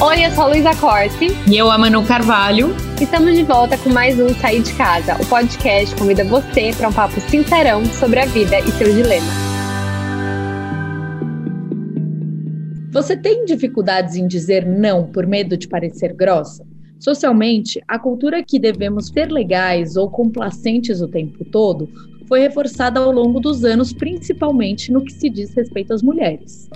Oi, eu sou a Luísa Corte. E eu, a Manu Carvalho. Estamos de volta com mais um Sair de Casa. O podcast convida você para um papo sincerão sobre a vida e seus dilemas. Você tem dificuldades em dizer não por medo de parecer grossa? Socialmente, a cultura que devemos ser legais ou complacentes o tempo todo foi reforçada ao longo dos anos, principalmente no que se diz respeito às mulheres.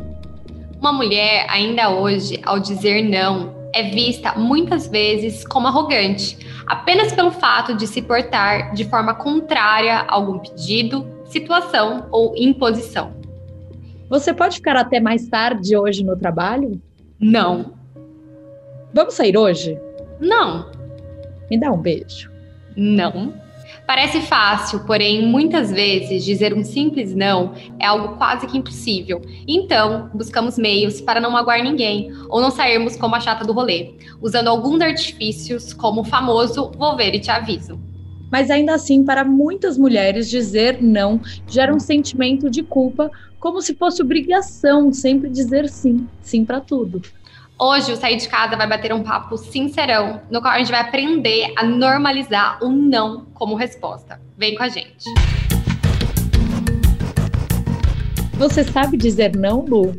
Uma mulher, ainda hoje, ao dizer não, é vista muitas vezes como arrogante, apenas pelo fato de se portar de forma contrária a algum pedido, situação ou imposição. Você pode ficar até mais tarde hoje no trabalho? Não. Vamos sair hoje? Não. Me dá um beijo? Não. Parece fácil, porém, muitas vezes dizer um simples não é algo quase que impossível. Então, buscamos meios para não magoar ninguém ou não sairmos como a chata do rolê, usando alguns artifícios, como o famoso vou ver e te aviso. Mas ainda assim, para muitas mulheres, dizer não gera um sentimento de culpa, como se fosse obrigação sempre dizer sim, sim para tudo. Hoje o Sair de Casa vai bater um papo sincerão, no qual a gente vai aprender a normalizar o não como resposta. Vem com a gente. Você sabe dizer não, Lu?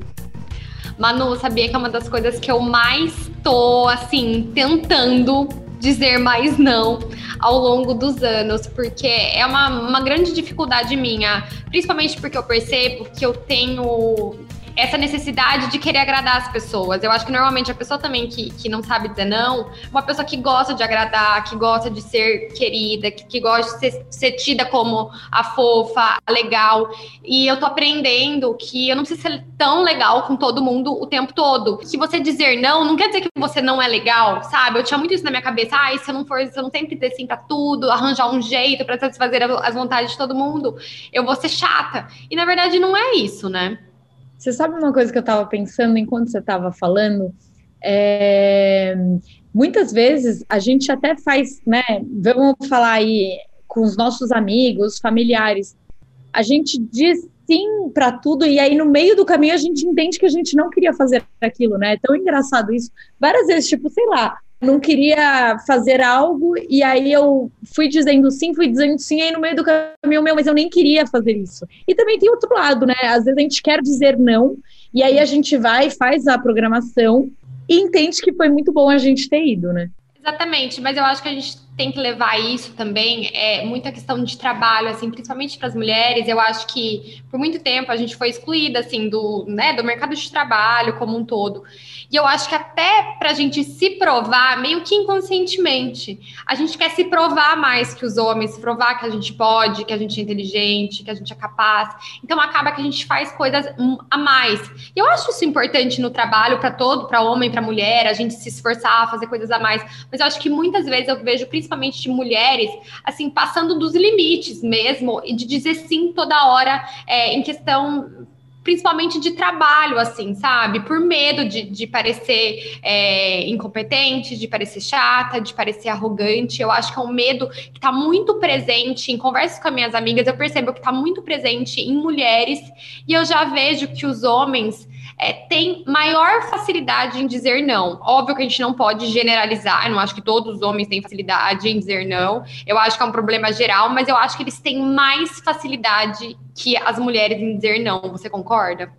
Manu, sabia que é uma das coisas que eu mais tô, assim, tentando dizer mais não ao longo dos anos, porque é uma, uma grande dificuldade minha, principalmente porque eu percebo que eu tenho essa necessidade de querer agradar as pessoas. Eu acho que normalmente a pessoa também que, que não sabe dizer não, uma pessoa que gosta de agradar, que gosta de ser querida, que, que gosta de ser, ser tida como a fofa, a legal. E eu tô aprendendo que eu não preciso ser tão legal com todo mundo o tempo todo. Que você dizer não, não quer dizer que você não é legal, sabe? Eu tinha muito isso na minha cabeça. Ai, se eu não for, se eu não sempre ter sim pra tudo, arranjar um jeito para satisfazer as vontades de todo mundo, eu vou ser chata. E na verdade não é isso, né? Você sabe uma coisa que eu estava pensando enquanto você estava falando? É, muitas vezes a gente até faz, né? Vamos falar aí com os nossos amigos, familiares. A gente diz sim para tudo e aí no meio do caminho a gente entende que a gente não queria fazer aquilo, né? É tão engraçado isso. Várias vezes, tipo, sei lá, não queria fazer algo e aí eu fui dizendo sim, fui dizendo sim, aí no meio do caminho, meu, mas eu nem queria fazer isso. E também tem outro lado, né? Às vezes a gente quer dizer não e aí a gente vai, faz a programação e entende que foi muito bom a gente ter ido, né? Exatamente, mas eu acho que a gente tem que levar isso também, é muita questão de trabalho, assim, principalmente para as mulheres. Eu acho que por muito tempo a gente foi excluída, assim, do, né, do mercado de trabalho como um todo. E eu acho que até para a gente se provar, meio que inconscientemente, a gente quer se provar mais que os homens, se provar que a gente pode, que a gente é inteligente, que a gente é capaz. Então acaba que a gente faz coisas a mais. E eu acho isso importante no trabalho para todo, para homem, para mulher, a gente se esforçar, fazer coisas a mais. Mas eu acho que muitas vezes eu vejo, principalmente de mulheres, assim, passando dos limites mesmo, e de dizer sim toda hora é, em questão principalmente de trabalho, assim, sabe? Por medo de, de parecer é, incompetente, de parecer chata, de parecer arrogante. Eu acho que é um medo que está muito presente em conversas com as minhas amigas. Eu percebo que está muito presente em mulheres e eu já vejo que os homens é, tem maior facilidade em dizer não. Óbvio que a gente não pode generalizar, eu não acho que todos os homens têm facilidade em dizer não. Eu acho que é um problema geral, mas eu acho que eles têm mais facilidade que as mulheres em dizer não. Você concorda?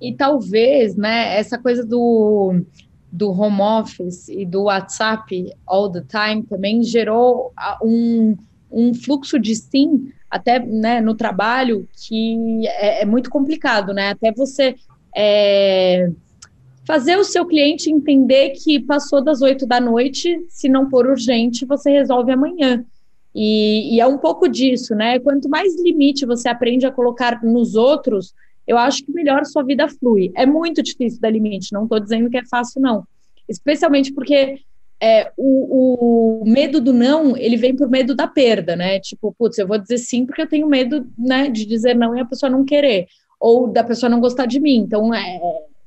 E talvez, né, essa coisa do, do home office e do WhatsApp all the time também gerou um, um fluxo de sim até né, no trabalho que é, é, muito complicado, né? Até você é, fazer o seu cliente entender que passou das oito da noite, se não for urgente, você resolve amanhã. E, e, é um pouco disso, né? Quanto mais limite você aprende a colocar nos outros, eu acho que melhor sua vida flui. É muito difícil dar limite, não estou dizendo que é fácil, não. Especialmente porque é, o, o, medo do não, ele vem por medo da perda, né? Tipo, putz, eu vou dizer sim porque eu tenho medo né, de dizer não e a pessoa não querer ou da pessoa não gostar de mim. Então, é,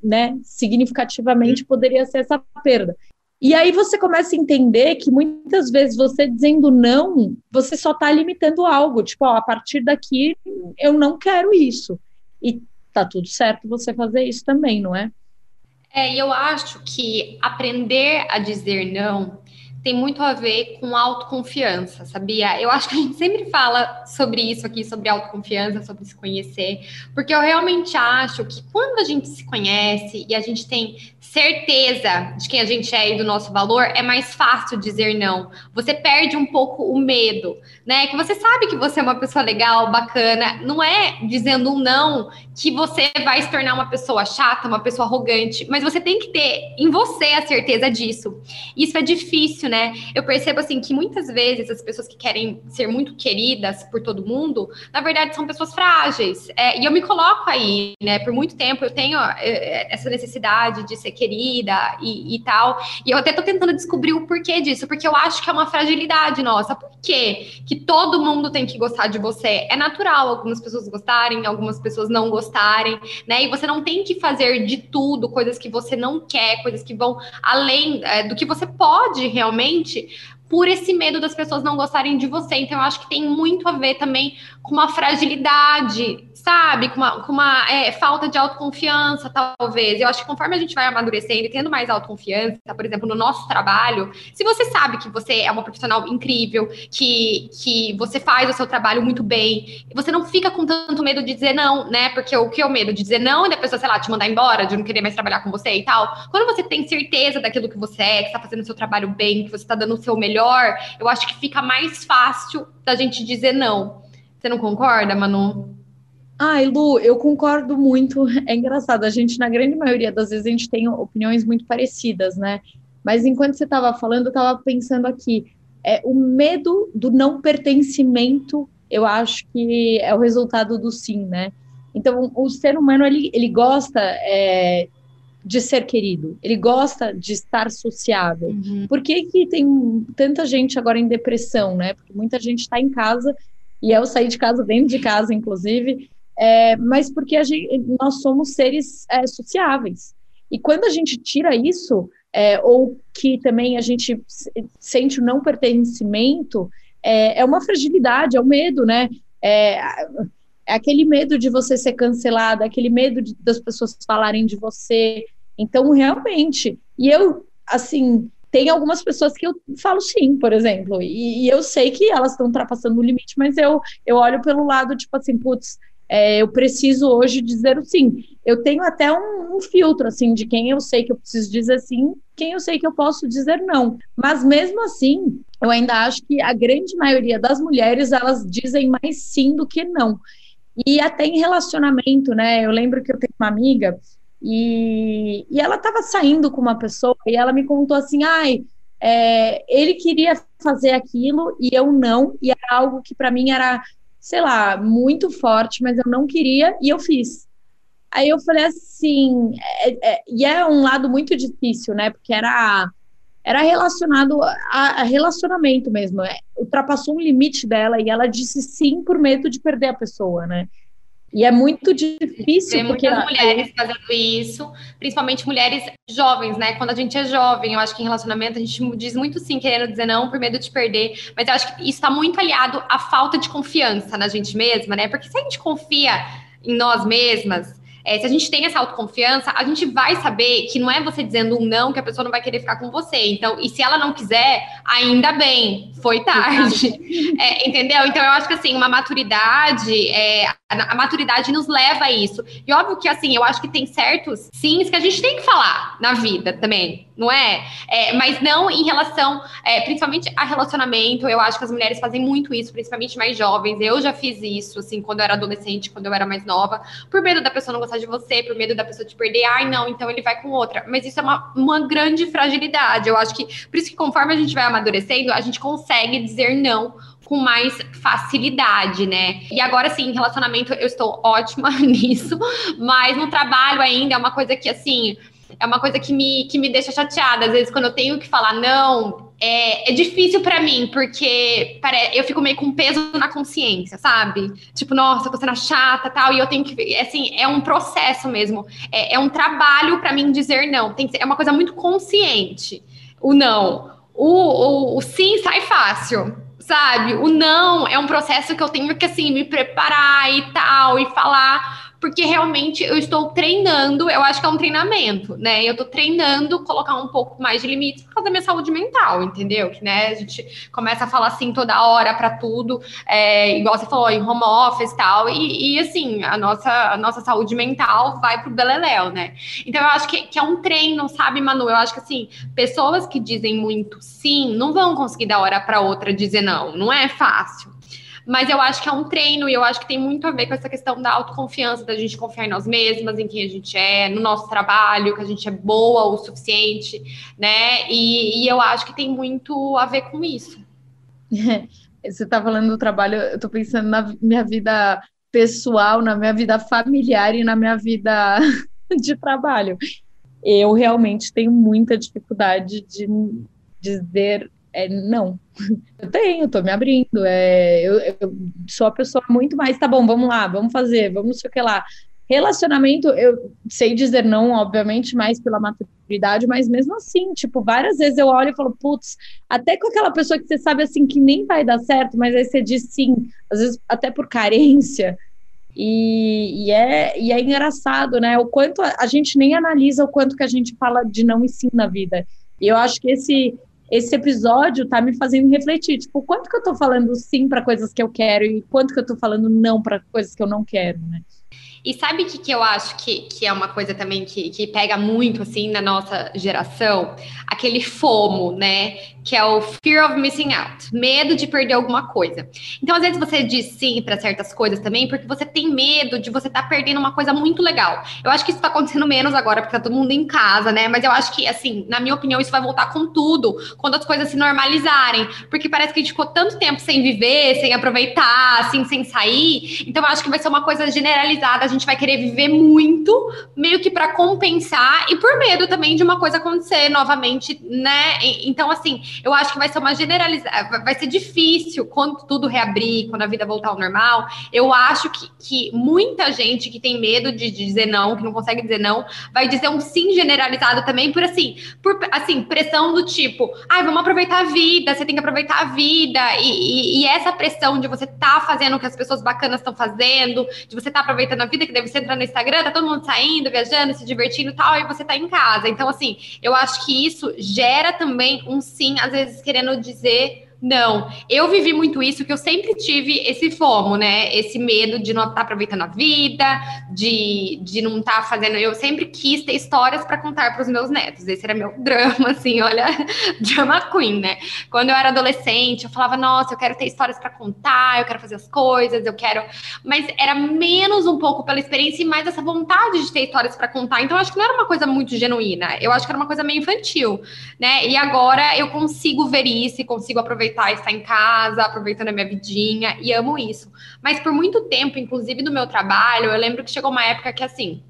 né, significativamente poderia ser essa perda. E aí você começa a entender que muitas vezes você dizendo não, você só está limitando algo. Tipo, ó, a partir daqui eu não quero isso. E tá tudo certo você fazer isso também, não é? É, e eu acho que aprender a dizer não tem muito a ver com autoconfiança, sabia? Eu acho que a gente sempre fala sobre isso aqui, sobre autoconfiança, sobre se conhecer, porque eu realmente acho que quando a gente se conhece e a gente tem certeza de quem a gente é e do nosso valor, é mais fácil dizer não. Você perde um pouco o medo, né? Que você sabe que você é uma pessoa legal, bacana. Não é dizendo um não que você vai se tornar uma pessoa chata, uma pessoa arrogante, mas você tem que ter em você a certeza disso. Isso é difícil, né? Eu percebo assim que muitas vezes as pessoas que querem ser muito queridas por todo mundo, na verdade são pessoas frágeis. É, e eu me coloco aí, né? Por muito tempo eu tenho é, essa necessidade de ser querida e, e, tal. E eu até tô tentando descobrir o porquê disso, porque eu acho que é uma fragilidade nossa. Por quê? Que todo mundo tem que gostar de você? É natural algumas pessoas gostarem, algumas pessoas não gostarem gostarem, né? E você não tem que fazer de tudo coisas que você não quer, coisas que vão além é, do que você pode realmente, por esse medo das pessoas não gostarem de você. Então, eu acho que tem muito a ver também com uma fragilidade sabe, com uma, com uma é, falta de autoconfiança, talvez. Eu acho que conforme a gente vai amadurecendo e tendo mais autoconfiança, por exemplo, no nosso trabalho, se você sabe que você é uma profissional incrível, que, que você faz o seu trabalho muito bem, você não fica com tanto medo de dizer não, né? Porque o que é o medo de dizer não e da pessoa, sei lá, te mandar embora, de não querer mais trabalhar com você e tal. Quando você tem certeza daquilo que você é, que está fazendo o seu trabalho bem, que você está dando o seu melhor, eu acho que fica mais fácil da gente dizer não. Você não concorda, Manu? Ai, Lu, eu concordo muito. É engraçado, a gente, na grande maioria das vezes, a gente tem opiniões muito parecidas, né? Mas enquanto você estava falando, eu estava pensando aqui, é, o medo do não pertencimento, eu acho que é o resultado do sim, né? Então, o ser humano, ele, ele gosta é, de ser querido, ele gosta de estar sociável. Uhum. Por que, que tem tanta gente agora em depressão, né? Porque muita gente está em casa, e eu saí de casa, dentro de casa, inclusive, é, mas porque gente, nós somos seres é, sociáveis. E quando a gente tira isso, é, ou que também a gente sente o não pertencimento, é, é uma fragilidade, é o um medo, né? É, é, aquele medo de você ser cancelada, aquele medo de, das pessoas falarem de você. Então, realmente, e eu, assim, tem algumas pessoas que eu falo sim, por exemplo, e, e eu sei que elas estão ultrapassando o limite, mas eu, eu olho pelo lado, tipo assim, putz, é, eu preciso hoje dizer o sim. Eu tenho até um, um, filtro, assim, de quem eu sei que eu preciso dizer sim, quem eu sei que eu posso dizer não. Mas mesmo assim, eu ainda acho que a grande maioria das mulheres, elas dizem mais sim do que não. E até em relacionamento, né? Eu lembro que eu tenho uma amiga e, e ela estava saindo com uma pessoa e ela me contou assim, ai, é, ele queria fazer aquilo e eu não, e era algo que para mim era sei lá, muito forte, mas eu não queria e eu fiz. Aí eu falei assim, é, é, e é um lado muito difícil, né? Porque era era relacionado a, a, relacionamento mesmo. É, ultrapassou um limite dela e ela disse sim por medo de perder a pessoa, né? E é muito difícil. Tem porque muitas mulheres fazendo isso, principalmente mulheres jovens, né? Quando a gente é jovem, eu acho que em relacionamento a gente diz muito sim, querendo dizer não, por medo de perder. Mas eu acho que isso está muito aliado à falta de confiança na gente mesma, né? Porque se a gente confia em nós mesmas, é, se a gente tem essa autoconfiança, a gente vai saber que não é você dizendo um não que a pessoa não vai querer ficar com você. Então, e se ela não quiser, ainda bem, foi tarde. É, entendeu? Então, eu acho que assim, uma maturidade, é, a, a, maturidade nos leva a isso. E óbvio que assim, eu acho que tem certos sims que a gente tem que falar na vida também não é? é? mas não em relação, é, principalmente a relacionamento. Eu acho que as mulheres fazem muito isso, principalmente mais jovens. Eu já fiz isso, assim, quando eu era adolescente, quando eu era mais nova, por medo da pessoa não gostar de você, por medo da pessoa te perder. Ai, não, então ele vai com outra. Mas isso é uma, uma grande fragilidade. Eu acho que, por isso que conforme a gente vai amadurecendo, a gente consegue dizer não com mais facilidade, né? E agora sim, em relacionamento eu estou ótima nisso, mas no trabalho ainda é uma coisa que assim, é uma coisa que me, que me deixa chateada. Às vezes, quando eu tenho que falar não, é, é difícil para mim, porque pare... eu fico meio com peso na consciência, sabe? Tipo, nossa, eu tô sendo chata tal, e eu tenho que. Assim, é um processo mesmo. É, é um trabalho para mim dizer não. Tem ser, é uma coisa muito consciente. O não. O, o, o sim sai fácil sabe? O não é um processo que eu tenho que, assim, me preparar e tal, e falar porque realmente eu estou treinando, eu acho que é um treinamento, né? Eu estou treinando colocar um pouco mais de limites por causa da minha saúde mental, entendeu? Que, né, a gente começa a falar assim toda hora para tudo, é, igual você falou, em home office e tal, e, e, assim, a nossa, a nossa saúde mental vai pro beleléu, né? Então eu acho que, que é um treino, sabe, Manu? Eu acho que assim, pessoas que dizem muito sim não vão conseguir da hora para outra dizer não, não é fácil. Mas eu acho que é um treino e eu acho que tem muito a ver com essa questão da autoconfiança, da gente confiar em nós mesmas, em quem a gente é, no nosso trabalho, que a gente é boa o suficiente, né? E, e eu acho que tem muito a ver com isso. Você está falando do trabalho, eu estou pensando na minha vida pessoal, na minha vida familiar e na minha vida de trabalho. Eu realmente tenho muita dificuldade de dizer é, não. Eu tenho, estou me abrindo. É, eu, eu, sou a pessoa muito mais, tá bom, vamos lá, vamos fazer, vamos sei o que lá. Relacionamento, eu sei dizer não, obviamente, mais pela maturidade, mas mesmo assim, tipo, várias vezes eu olho e falo, putz, até com aquela pessoa que você sabe assim que nem vai dar certo, mas aí você diz sim, às vezes até por carência. E, e, é, e é engraçado, né? O quanto a, a gente nem analisa o quanto que a gente fala de não e sim na vida. E eu acho que esse esse episódio tá me fazendo refletir, tipo, quanto que eu tô falando sim para coisas que eu quero e quanto que eu tô falando não para coisas que eu não quero, né? E sabe o que, que eu acho que, que é uma coisa também que, que pega muito, assim, na nossa geração? Aquele FOMO, né? Que é o Fear of Missing Out. Medo de perder alguma coisa. Então, às vezes, você diz sim para certas coisas também, porque você tem medo de você estar tá perdendo uma coisa muito legal. Eu acho que isso está acontecendo menos agora, porque tá todo mundo em casa, né? Mas eu acho que, assim, na minha opinião, isso vai voltar com tudo, quando as coisas se normalizarem. Porque parece que a gente ficou tanto tempo sem viver, sem aproveitar, assim, sem sair. Então, eu acho que vai ser uma coisa generalizada a gente vai querer viver muito, meio que para compensar e por medo também de uma coisa acontecer novamente, né? Então, assim, eu acho que vai ser uma generalização, vai ser difícil quando tudo reabrir, quando a vida voltar ao normal. Eu acho que, que muita gente que tem medo de, dizer não, que não consegue dizer não, vai dizer um sim generalizado também por assim, por assim, pressão do tipo, ai, vamos aproveitar a vida, você tem que aproveitar a vida, e, e, e essa pressão de você tá fazendo o que as pessoas bacanas estão fazendo, de você tá aproveitando a vida que deve ser entrar no Instagram, tá todo mundo saindo, viajando, se divertindo e tal, e você tá em casa. Então, assim, eu acho que isso gera também um sim, às vezes querendo dizer não, eu vivi muito isso, que eu sempre tive esse fomo, né? Esse medo de não estar tá aproveitando a vida, de, de não estar tá fazendo. Eu sempre quis ter histórias para contar para os meus netos. Esse era meu drama, assim, olha, drama queen, né? Quando eu era adolescente, eu falava, nossa, eu quero ter histórias para contar, eu quero fazer as coisas, eu quero. Mas era menos um pouco pela experiência e mais essa vontade de ter histórias para contar. Então, acho que não era uma coisa muito genuína. Eu acho que era uma coisa meio infantil, né? E agora eu consigo ver isso e consigo aproveitar aproveitar estar em casa, aproveitando a minha vidinha, e amo isso. Mas por muito tempo, inclusive do meu trabalho, eu lembro que chegou uma época que assim.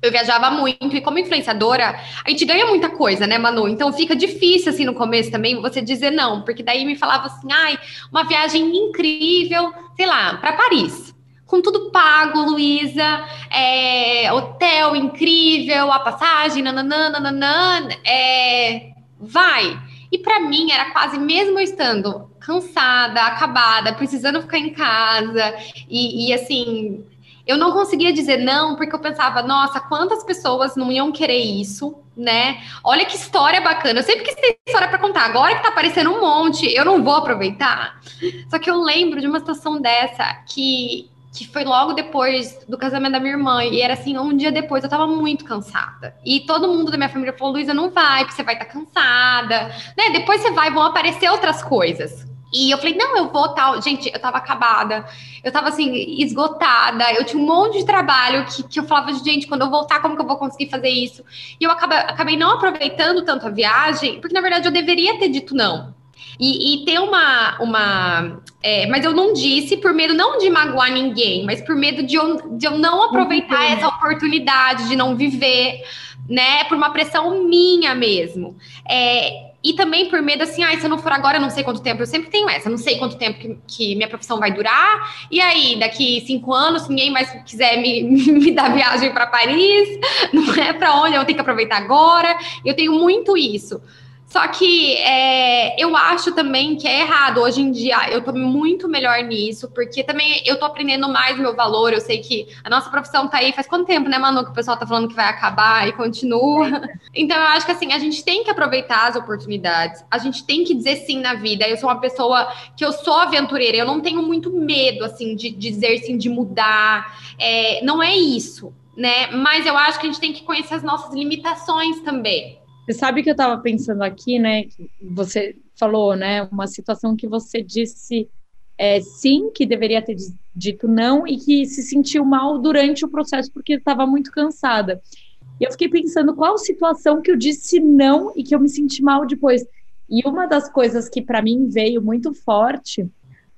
Eu viajava muito e como influenciadora, a gente ganha muita coisa, né, Manu? Então fica difícil assim no começo também você dizer não, porque daí me falava assim: "Ai, uma viagem incrível, sei lá, para Paris" com tudo pago, Luísa, é, hotel incrível, a passagem, nananã, nananã, é, vai. E para mim era quase mesmo eu estando cansada, acabada, precisando ficar em casa e, e assim, eu não conseguia dizer não porque eu pensava, nossa, quantas pessoas não iam querer isso, né? Olha que história bacana. Eu sempre quis ter história para contar. Agora que tá aparecendo um monte, eu não vou aproveitar. Só que eu lembro de uma situação dessa que que foi logo depois do casamento da minha irmã, e era assim, um dia depois eu tava muito cansada. E todo mundo da minha família falou: Luísa, não vai, porque você vai estar tá cansada, né? Depois você vai, vão aparecer outras coisas. E eu falei, não, eu vou tal. Gente, eu tava acabada, eu tava assim, esgotada, eu tinha um monte de trabalho que, que eu falava, gente, quando eu voltar, como que eu vou conseguir fazer isso? E eu acabei, acabei não aproveitando tanto a viagem, porque na verdade eu deveria ter dito não. E, e ter uma. uma é, mas eu não disse por medo não de magoar ninguém, mas por medo de eu, de eu não aproveitar essa oportunidade, de não viver, né? Por uma pressão minha mesmo. É, e também por medo assim, ah, se eu não for agora, eu não sei quanto tempo. Eu sempre tenho essa, não sei quanto tempo que, que minha profissão vai durar. E aí, daqui cinco anos, se ninguém mais quiser me, me dar viagem para Paris, não é para onde eu tenho que aproveitar agora. Eu tenho muito isso. Só que é, eu acho também que é errado. Hoje em dia eu tô muito melhor nisso, porque também eu tô aprendendo mais meu valor. Eu sei que a nossa profissão tá aí faz quanto tempo, né, Manu? Que o pessoal tá falando que vai acabar e continua. Então eu acho que assim, a gente tem que aproveitar as oportunidades, a gente tem que dizer sim na vida. Eu sou uma pessoa que eu sou aventureira, eu não tenho muito medo, assim, de, de dizer sim, de mudar. É, não é isso, né? Mas eu acho que a gente tem que conhecer as nossas limitações também. Você sabe que eu estava pensando aqui, né? Você falou, né? Uma situação que você disse é, sim, que deveria ter dito não e que se sentiu mal durante o processo porque estava muito cansada. E eu fiquei pensando qual situação que eu disse não e que eu me senti mal depois. E uma das coisas que para mim veio muito forte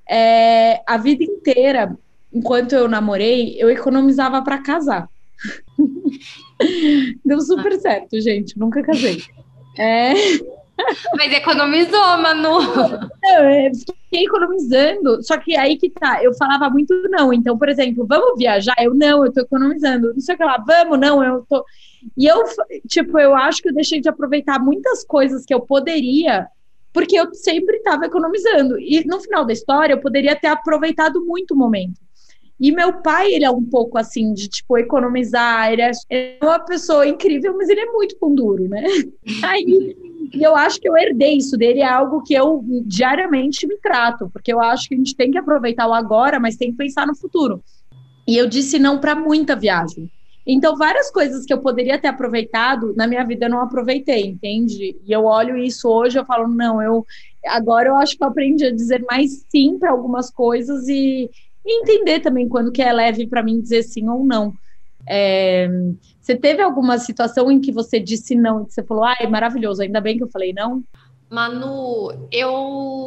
é a vida inteira, enquanto eu namorei, eu economizava para casar. Deu super certo, gente. Nunca casei. É. Mas economizou, Manu. Eu fiquei economizando, só que aí que tá, eu falava muito não. Então, por exemplo, vamos viajar? Eu não, eu tô economizando. Não sei o que lá, vamos, não, eu tô. E eu, tipo, eu acho que eu deixei de aproveitar muitas coisas que eu poderia, porque eu sempre estava economizando. E no final da história, eu poderia ter aproveitado muito o momento. E meu pai, ele é um pouco assim, de tipo, economizar, ele é, é uma pessoa incrível, mas ele é muito pão duro, né? Aí, e eu acho que eu herdei isso dele, é algo que eu diariamente me trato, porque eu acho que a gente tem que aproveitar o agora, mas tem que pensar no futuro. E eu disse não para muita viagem. Então, várias coisas que eu poderia ter aproveitado, na minha vida eu não aproveitei, entende? E eu olho isso hoje, eu falo, não, eu agora eu acho que eu aprendi a dizer mais sim para algumas coisas e, e entender também quando que é leve para mim dizer sim ou não. É, você teve alguma situação em que você disse não e você falou, ai, maravilhoso, ainda bem que eu falei não? Manu, eu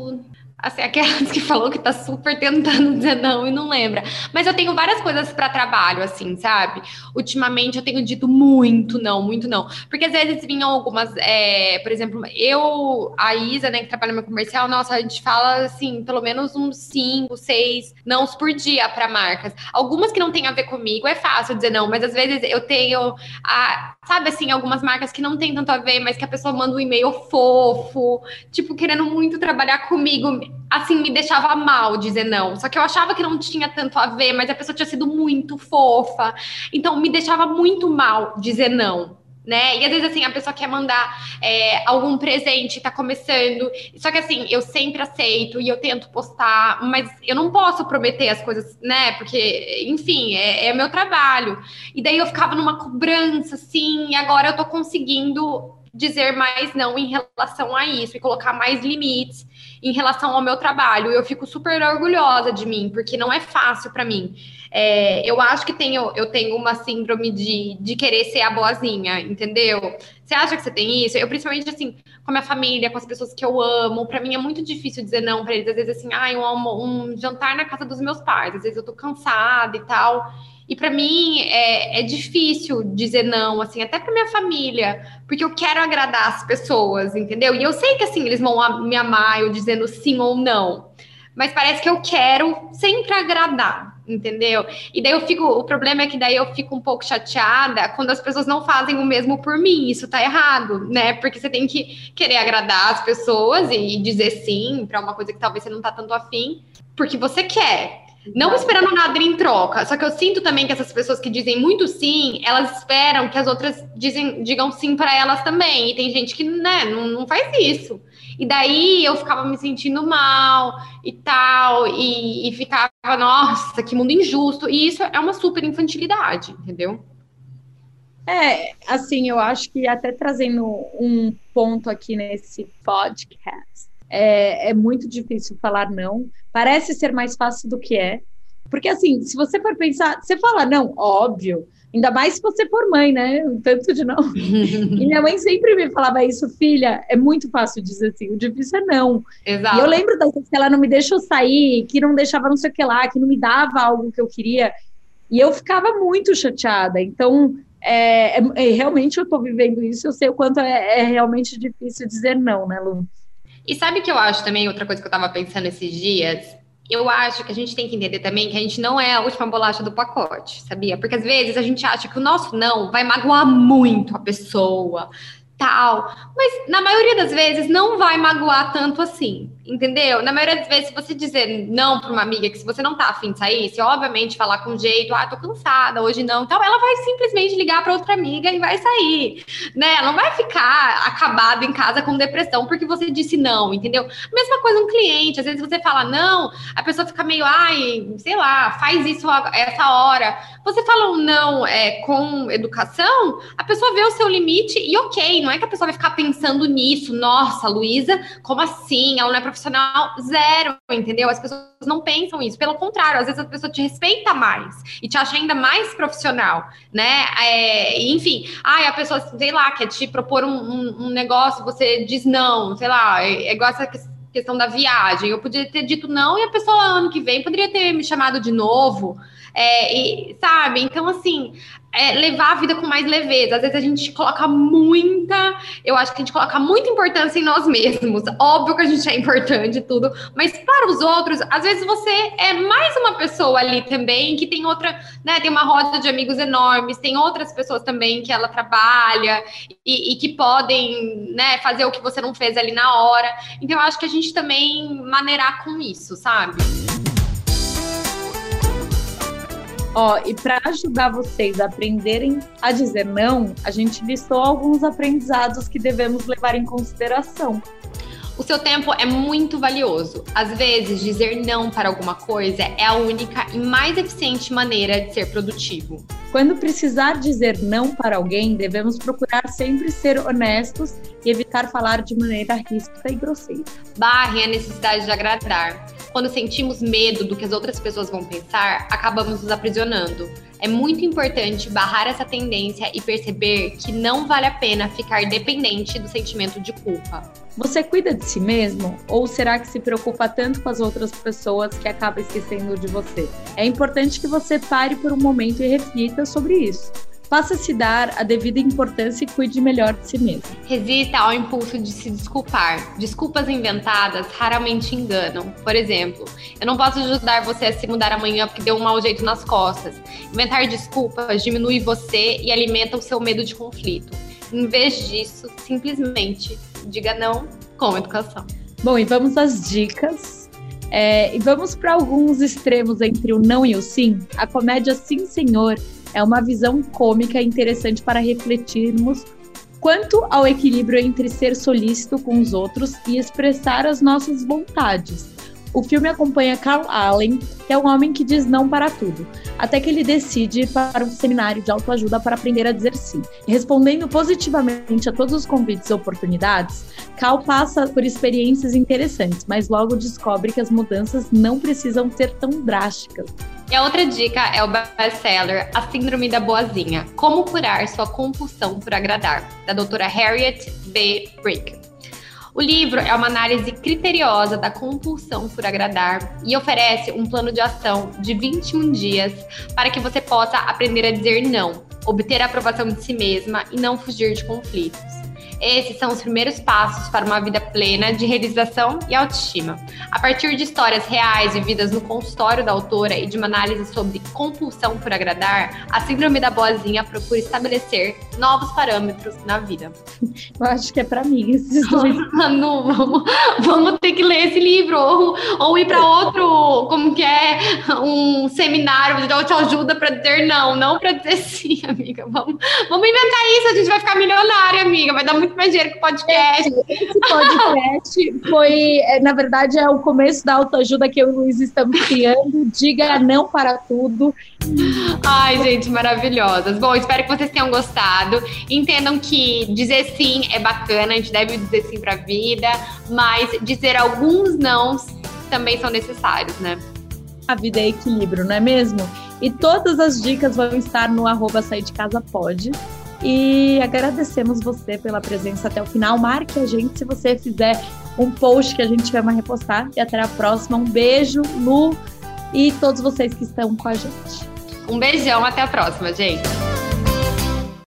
Assim, aquelas que falou que tá super tentando dizer não e não lembra. Mas eu tenho várias coisas para trabalho, assim, sabe? Ultimamente eu tenho dito muito não, muito não. Porque às vezes vinham algumas, é, por exemplo, eu, a Isa, né, que trabalha no meu comercial, nossa, a gente fala, assim, pelo menos uns cinco, seis nãos por dia para marcas. Algumas que não tem a ver comigo é fácil dizer não, mas às vezes eu tenho, a, sabe, assim, algumas marcas que não tem tanto a ver, mas que a pessoa manda um e-mail fofo, tipo, querendo muito trabalhar comigo assim, me deixava mal dizer não. Só que eu achava que não tinha tanto a ver, mas a pessoa tinha sido muito fofa. Então, me deixava muito mal dizer não. Né? E às vezes assim, a pessoa quer mandar é, algum presente, tá começando. Só que assim, eu sempre aceito e eu tento postar, mas eu não posso prometer as coisas, né? Porque, enfim, é, é meu trabalho. E daí eu ficava numa cobrança, assim, e agora eu tô conseguindo dizer mais não em relação a isso e colocar mais limites em relação ao meu trabalho. Eu fico super orgulhosa de mim, porque não é fácil para mim. É, eu acho que tenho, eu tenho uma síndrome de, de querer ser a boazinha, entendeu? Você acha que você tem isso? Eu, principalmente, assim, com a minha família, com as pessoas que eu amo, para mim é muito difícil dizer não para eles. Às vezes, assim, ah, eu amo um jantar na casa dos meus pais, às vezes eu tô cansada e tal. E para mim é, é, difícil dizer não, assim, até para minha família, porque eu quero agradar as pessoas, entendeu? E eu sei que assim eles vão me amar eu dizendo sim ou não, mas parece que eu quero sempre agradar, entendeu? E daí eu fico, o problema é que daí eu fico um pouco chateada quando as pessoas não fazem o mesmo por mim. Isso tá errado, né? Porque você tem que querer agradar as pessoas e dizer sim para uma coisa que talvez você não tá tanto afim, porque você quer. Não esperando nada em troca. Só que eu sinto também que essas pessoas que dizem muito sim, elas esperam que as outras dizem, digam sim para elas também. E tem gente que né, não, não faz isso. E daí eu ficava me sentindo mal e tal, e, e ficava, nossa, que mundo injusto. E isso é uma super infantilidade, entendeu? É, assim, eu acho que até trazendo um ponto aqui nesse podcast, é, é muito difícil falar não. Parece ser mais fácil do que é. Porque, assim, se você for pensar, você fala não, óbvio. Ainda mais se você for mãe, né? Tanto de não. e minha mãe sempre me falava isso, filha, é muito fácil dizer assim, o difícil é não. Exato. E eu lembro das vezes que ela não me deixou sair, que não deixava não sei o que lá, que não me dava algo que eu queria. E eu ficava muito chateada. Então, é, é, é realmente eu estou vivendo isso, eu sei o quanto é, é realmente difícil dizer não, né, Lu? E sabe que eu acho também, outra coisa que eu estava pensando esses dias? Eu acho que a gente tem que entender também que a gente não é a última bolacha do pacote, sabia? Porque às vezes a gente acha que o nosso não vai magoar muito a pessoa, tal. Mas na maioria das vezes não vai magoar tanto assim, entendeu? Na maioria das vezes, se você dizer não para uma amiga que se você não tá afim de sair, se obviamente falar com jeito, ah, tô cansada, hoje não, então ela vai simplesmente ligar para outra amiga e vai sair, né? Ela não vai ficar acabado em casa com depressão porque você disse não, entendeu? Mesma coisa um cliente, às vezes você fala não, a pessoa fica meio, ai, sei lá, faz isso essa hora. Você fala um não é, com educação, a pessoa vê o seu limite e ok, não é que a pessoa vai ficar pensando nisso. Nossa, Luísa, como assim? Ela não é profissional? Zero, entendeu? As pessoas não pensam isso. Pelo contrário, às vezes a pessoa te respeita mais e te acha ainda mais profissional, né? É, enfim, ai, a pessoa, sei lá, quer te propor um, um, um negócio, você diz não, sei lá, é, é igual essa questão da viagem. Eu podia ter dito não e a pessoa ano que vem poderia ter me chamado de novo. É, e, sabe? Então, assim, é, levar a vida com mais leveza. Às vezes a gente coloca muita, eu acho que a gente coloca muita importância em nós mesmos. Óbvio que a gente é importante e tudo, mas para os outros, às vezes você é mais uma pessoa ali também que tem outra, né? Tem uma roda de amigos enormes, tem outras pessoas também que ela trabalha e, e que podem, né, fazer o que você não fez ali na hora. Então eu acho que a gente também maneirar com isso, sabe? Ó, e para ajudar vocês a aprenderem a dizer não, a gente listou alguns aprendizados que devemos levar em consideração. O seu tempo é muito valioso. Às vezes, dizer não para alguma coisa é a única e mais eficiente maneira de ser produtivo. Quando precisar dizer não para alguém, devemos procurar sempre ser honestos e evitar falar de maneira ríspida e grosseira. Barre a necessidade de agradar. Quando sentimos medo do que as outras pessoas vão pensar, acabamos nos aprisionando. É muito importante barrar essa tendência e perceber que não vale a pena ficar dependente do sentimento de culpa. Você cuida de si mesmo ou será que se preocupa tanto com as outras pessoas que acaba esquecendo de você? É importante que você pare por um momento e reflita sobre isso. Faça se dar a devida importância e cuide melhor de si mesmo. Resista ao impulso de se desculpar. Desculpas inventadas raramente enganam. Por exemplo, eu não posso ajudar você a se mudar amanhã porque deu um mau jeito nas costas. Inventar desculpas diminui você e alimenta o seu medo de conflito. Em vez disso, simplesmente diga não com educação. Bom, e vamos às dicas. É, e vamos para alguns extremos entre o não e o sim. A comédia Sim Senhor é uma visão cômica interessante para refletirmos quanto ao equilíbrio entre ser solícito com os outros e expressar as nossas vontades. O filme acompanha Carl Allen, que é um homem que diz não para tudo, até que ele decide ir para um seminário de autoajuda para aprender a dizer sim. Respondendo positivamente a todos os convites e oportunidades, Cal passa por experiências interessantes, mas logo descobre que as mudanças não precisam ser tão drásticas. E a outra dica é o best-seller A Síndrome da Boazinha: Como curar sua compulsão por agradar, da doutora Harriet B. Brick. O livro é uma análise criteriosa da compulsão por agradar e oferece um plano de ação de 21 dias para que você possa aprender a dizer não, obter a aprovação de si mesma e não fugir de conflitos. Esses são os primeiros passos para uma vida plena de realização e autoestima. A partir de histórias reais vividas no consultório da autora e de uma análise sobre compulsão por agradar, a Síndrome da Boazinha procura estabelecer novos parâmetros na vida. Eu acho que é para mim esses dois. Manu, vamos, vamos ter que ler esse livro ou, ou ir para outro, como que é, um seminário de autoajuda para dizer não, não para dizer sim, amiga. Vamos, vamos inventar isso, a gente vai ficar milionária, amiga. Vai dar muito mais dinheiro que podcast. Esse, podcast foi, é, na verdade, é o começo da autoajuda que eu e o Luiz estamos criando. Diga não para tudo. Ai, gente, maravilhosas. Bom, espero que vocês tenham gostado. Entendam que dizer sim é bacana, a gente deve dizer sim para a vida, mas dizer alguns nãos também são necessários, né? A vida é equilíbrio, não é mesmo? E todas as dicas vão estar no arroba sair de casa pode. E agradecemos você pela presença até o final. Marque a gente se você fizer um post que a gente vai repostar. E até a próxima. Um beijo, Lu, e todos vocês que estão com a gente. Um beijão, até a próxima, gente.